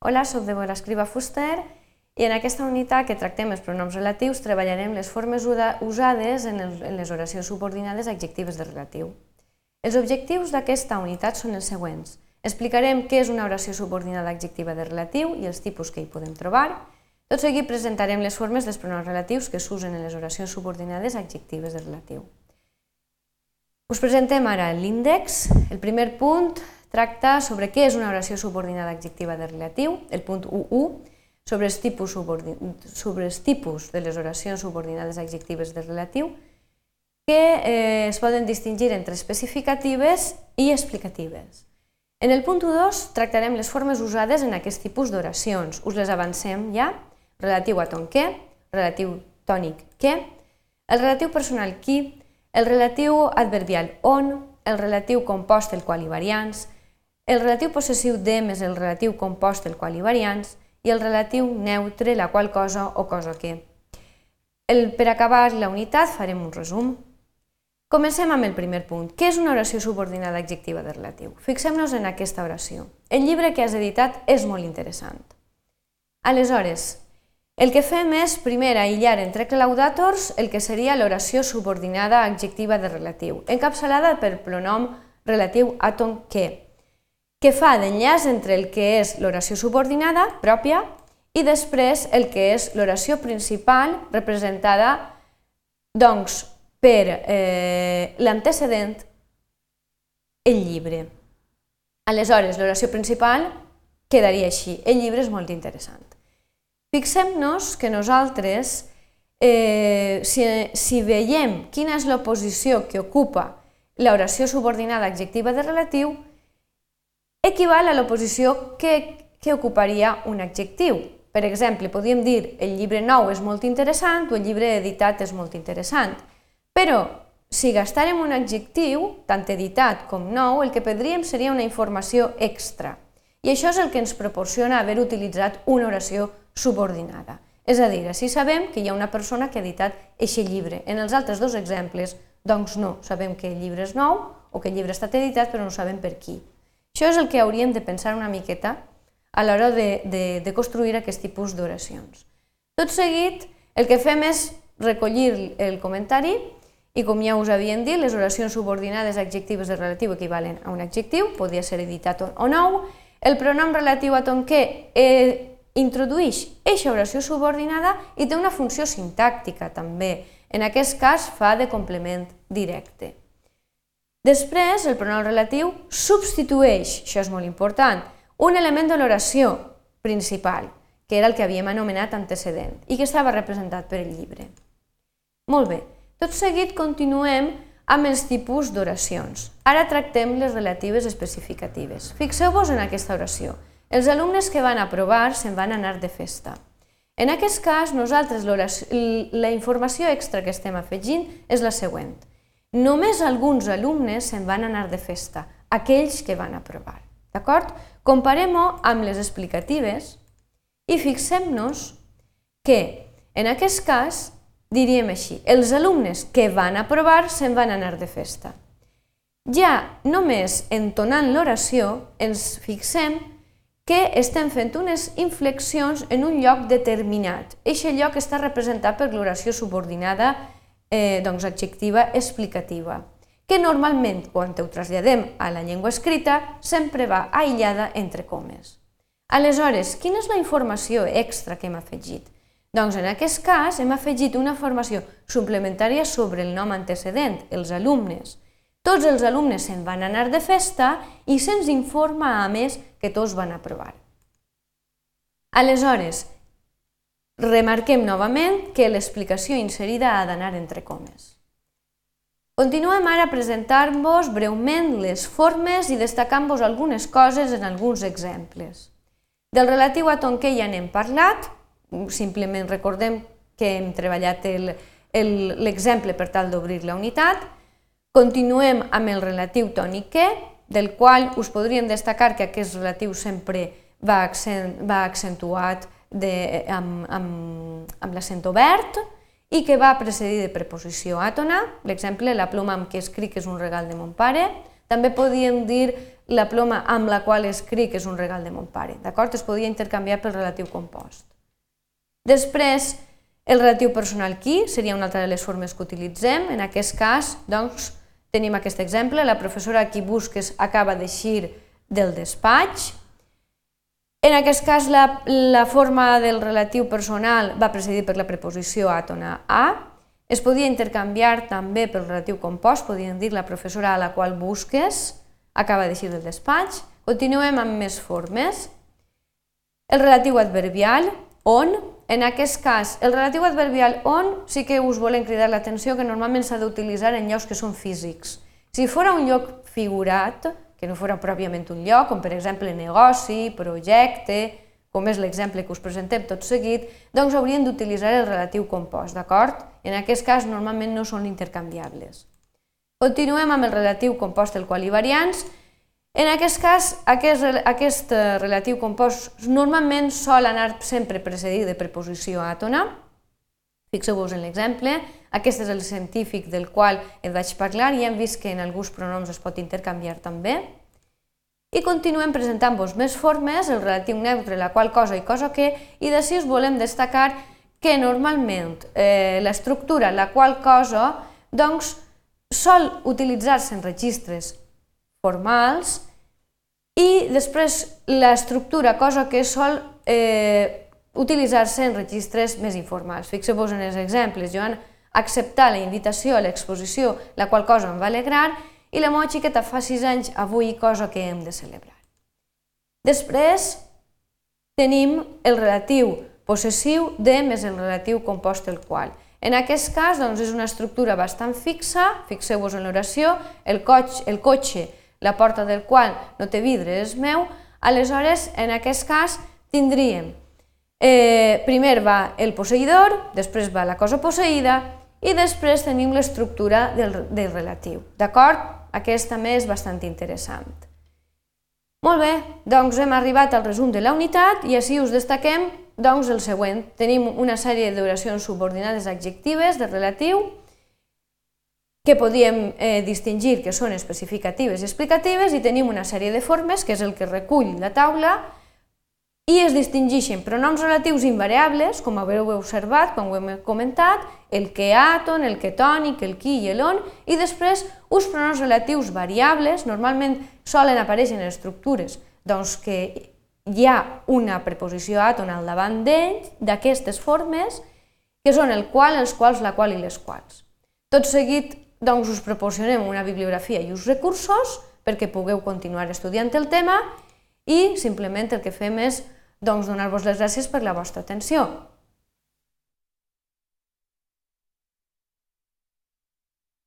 Hola, sóc de l'Escriba Fuster i en aquesta unitat que tractem els pronoms relatius treballarem les formes usades en, les oracions subordinades adjectives de relatiu. Els objectius d'aquesta unitat són els següents. Explicarem què és una oració subordinada adjectiva de relatiu i els tipus que hi podem trobar. Tot seguit presentarem les formes dels pronoms relatius que s'usen en les oracions subordinades adjectives de relatiu. Us presentem ara l'índex. El primer punt tracta sobre què és una oració subordinada adjectiva de relatiu, el punt 1.1, sobre els, tipus sobre els tipus de les oracions subordinades adjectives de relatiu, que eh, es poden distingir entre especificatives i explicatives. En el punt 2 tractarem les formes usades en aquest tipus d'oracions. Us les avancem ja. Relatiu a ton què, relatiu tònic què, el relatiu personal qui, el relatiu adverbial on, el relatiu compost el qual i variants, el relatiu possessiu de més el relatiu compost el qual i variants i el relatiu neutre la qual cosa o cosa que. El, per acabar la unitat farem un resum. Comencem amb el primer punt. Què és una oració subordinada adjectiva de relatiu? Fixem-nos en aquesta oració. El llibre que has editat és molt interessant. Aleshores, el que fem és primer aïllar entre claudators el que seria l'oració subordinada adjectiva de relatiu, encapçalada per pronom relatiu a ton que, que fa d'enllaç entre el que és l'oració subordinada pròpia i després el que és l'oració principal representada doncs, per eh, l'antecedent el llibre. Aleshores, l'oració principal quedaria així. El llibre és molt interessant. Fixem-nos que nosaltres, eh, si, si veiem quina és l'oposició que ocupa l'oració subordinada adjectiva de relatiu, equival a l'oposició que, que ocuparia un adjectiu. Per exemple, podríem dir el llibre nou és molt interessant o el llibre editat és molt interessant. Però, si gastàrem un adjectiu, tant editat com nou, el que perdríem seria una informació extra. I això és el que ens proporciona haver utilitzat una oració subordinada. És a dir, si sabem que hi ha una persona que ha editat aquest llibre. En els altres dos exemples, doncs no, sabem que el llibre és nou o que el llibre ha estat editat, però no sabem per qui. Això és el que hauríem de pensar una miqueta a l'hora de, de, de construir aquest tipus d'oracions. Tot seguit, el que fem és recollir el comentari i, com ja us havien dit, les oracions subordinades adjectives de relatiu equivalen a un adjectiu, podria ser editat o nou. El pronom relatiu a ton que eh, introdueix eixa oració subordinada i té una funció sintàctica també. En aquest cas fa de complement directe. Després, el pronom relatiu substitueix, això és molt important, un element de l'oració principal, que era el que havíem anomenat antecedent i que estava representat per el llibre. Molt bé, tot seguit continuem amb els tipus d'oracions. Ara tractem les relatives especificatives. Fixeu-vos en aquesta oració. Els alumnes que van aprovar se'n van anar de festa. En aquest cas, nosaltres la informació extra que estem afegint és la següent. Només alguns alumnes se'n van anar de festa, aquells que van aprovar. D'acord? Comparem-ho amb les explicatives i fixem-nos que, en aquest cas, diríem així, els alumnes que van aprovar se'n van anar de festa. Ja només entonant l'oració ens fixem que estem fent unes inflexions en un lloc determinat. Eixe lloc està representat per l'oració subordinada eh, doncs, adjectiva explicativa, que normalment, quan ho traslladem a la llengua escrita, sempre va aïllada entre comes. Aleshores, quina és la informació extra que hem afegit? Doncs en aquest cas hem afegit una informació suplementària sobre el nom antecedent, els alumnes. Tots els alumnes se'n van anar de festa i se'ns informa, a més, que tots van aprovar. Aleshores, Remarquem novament que l'explicació inserida ha d'anar entre comes. Continuem ara a presentar-vos breument les formes i destacant-vos algunes coses en alguns exemples. Del relatiu a Tonquer ja n'hem parlat, simplement recordem que hem treballat l'exemple per tal d'obrir la unitat. Continuem amb el relatiu tònic que, del qual us podríem destacar que aquest relatiu sempre va, accent, va accentuat de, amb, amb, amb l'accent obert i que va precedir de preposició àtona. L'exemple, la ploma amb què escric és un regal de mon pare. També podíem dir la ploma amb la qual escric és un regal de mon pare. D'acord? Es podia intercanviar pel relatiu compost. Després, el relatiu personal qui seria una altra de les formes que utilitzem. En aquest cas, doncs, tenim aquest exemple. La professora qui busques acaba d'eixir del despatx. En aquest cas, la, la forma del relatiu personal va precedir per la preposició àtona a. Es podia intercanviar també pel relatiu compost, podríem dir la professora a la qual busques acaba d'eixir del despatx. Continuem amb més formes. El relatiu adverbial, on, en aquest cas, el relatiu adverbial on sí que us volem cridar l'atenció que normalment s'ha d'utilitzar en llocs que són físics. Si fora un lloc figurat, que no fora pròpiament un lloc, com per exemple negoci, projecte, com és l'exemple que us presentem tot seguit, doncs haurien d'utilitzar el relatiu compost, d'acord? En aquest cas normalment no són intercanviables. Continuem amb el relatiu compost el qual hi variants. En aquest cas, aquest, aquest eh, relatiu compost normalment sol anar sempre precedit de preposició àtona. Fixeu-vos en l'exemple, aquest és el científic del qual et vaig parlar i hem vist que en alguns pronoms es pot intercanviar també. I continuem presentant-vos més formes, el relatiu neutre, la qual cosa i cosa que, i d'ací us volem destacar que normalment eh, l'estructura, la qual cosa, doncs, sol utilitzar-se en registres formals i després l'estructura, cosa que sol eh, utilitzar-se en registres més informals. Fixeu-vos en els exemples. Joan acceptar la invitació a l'exposició, la qual cosa em va alegrar, i la meva xiqueta fa 6 anys avui, cosa que hem de celebrar. Després tenim el relatiu possessiu de més el relatiu compost el qual. En aquest cas doncs, és una estructura bastant fixa, fixeu-vos en l'oració, el, cotxe, el cotxe, la porta del qual no té vidre és meu, aleshores en aquest cas tindríem eh, primer va el posseïdor, després va la cosa posseïda i després tenim l'estructura del, del relatiu. D'acord? Aquest també és bastant interessant. Molt bé, doncs hem arribat al resum de la unitat i així us destaquem doncs, el següent. Tenim una sèrie d'oracions subordinades adjectives de relatiu que podíem eh, distingir que són especificatives i explicatives i tenim una sèrie de formes, que és el que recull la taula, i es distingeixen pronoms relatius invariables, com haureu observat quan ho hem comentat, el que aton, el que tònic, el qui i l'on, i després uns pronoms relatius variables, normalment solen aparèixer en estructures doncs que hi ha una preposició aton al davant d'ells, d'aquestes formes, que són el qual, els quals, la qual i les quals. Tot seguit doncs, us proporcionem una bibliografia i uns recursos perquè pugueu continuar estudiant el tema i simplement el que fem és doncs donar-vos les gràcies per la vostra atenció.